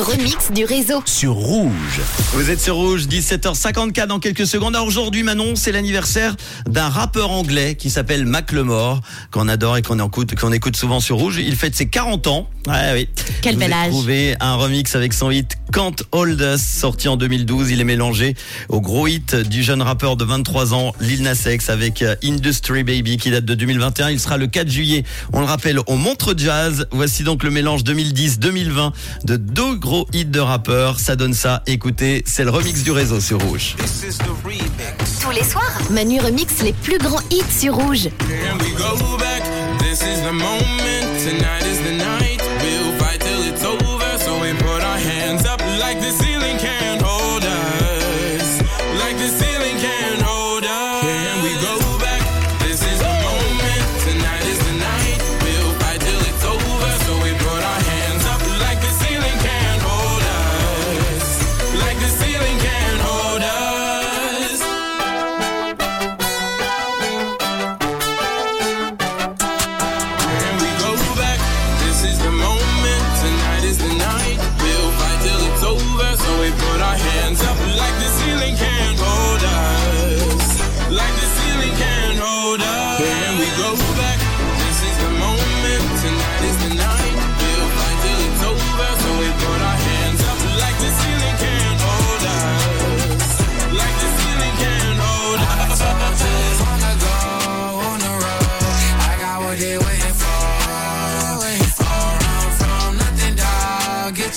remix du réseau. Sur Rouge. Vous êtes sur Rouge, 17h54 dans quelques secondes. Alors aujourd'hui, Manon, c'est l'anniversaire d'un rappeur anglais qui s'appelle Macklemore, qu'on adore et qu'on écoute, qu'on écoute souvent sur Rouge. Il fête ses 40 ans. Ouais, oui. Quel vous bel âge. trouvé un remix avec son hit Can't Hold Us, sorti en 2012. Il est mélangé au gros hit du jeune rappeur de 23 ans, Lil Nas X, avec euh, Industry Baby, qui date de 2021. Il sera le 4 juillet, on le rappelle, au Montre Jazz. Voici donc le mélange 2010-2020 de deux gros hits de rappeurs. Ça donne ça. Écoutez, c'est le remix du réseau sur Rouge. Tous les soirs, Manu remix les plus grands hits sur Rouge. Can we go back? This is the moment. Tonight is the night.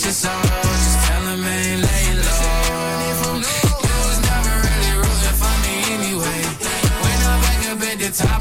Your soul. Just tell 'em ain't laying low. You was never really rooting for me anyway. When I'm back up at the top,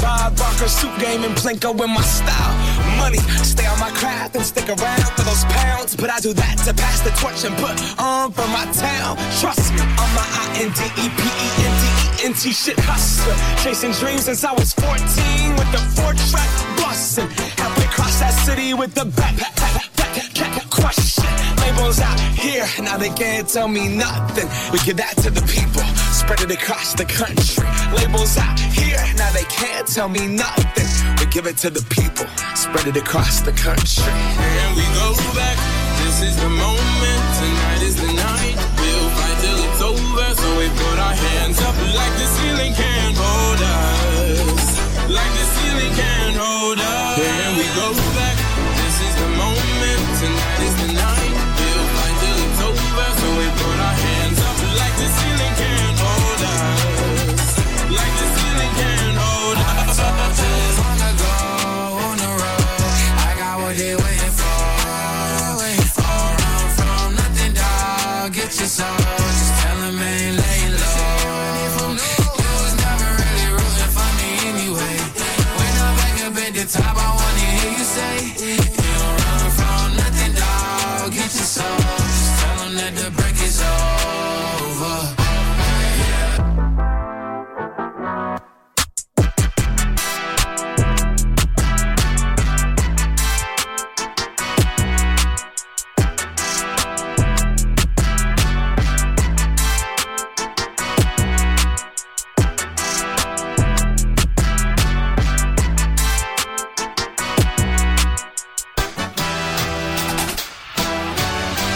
Bob Barker suit game and Plinko in my style. Money, stay on my craft and stick around for those pounds. But I do that to pass the torch and put on for my town. Trust me, I'm my I N D E P E N D E N T shit hustler. Chasing dreams since I was 14 with the four track bustin'. Halfway across that city with the back, back, back, back, back, back, crush shit. Labels out here, now they can't tell me nothing. We give that to the people, spread it across the country. Labels out can't tell me nothing. We give it to the people, spread it across the country. Can we go back?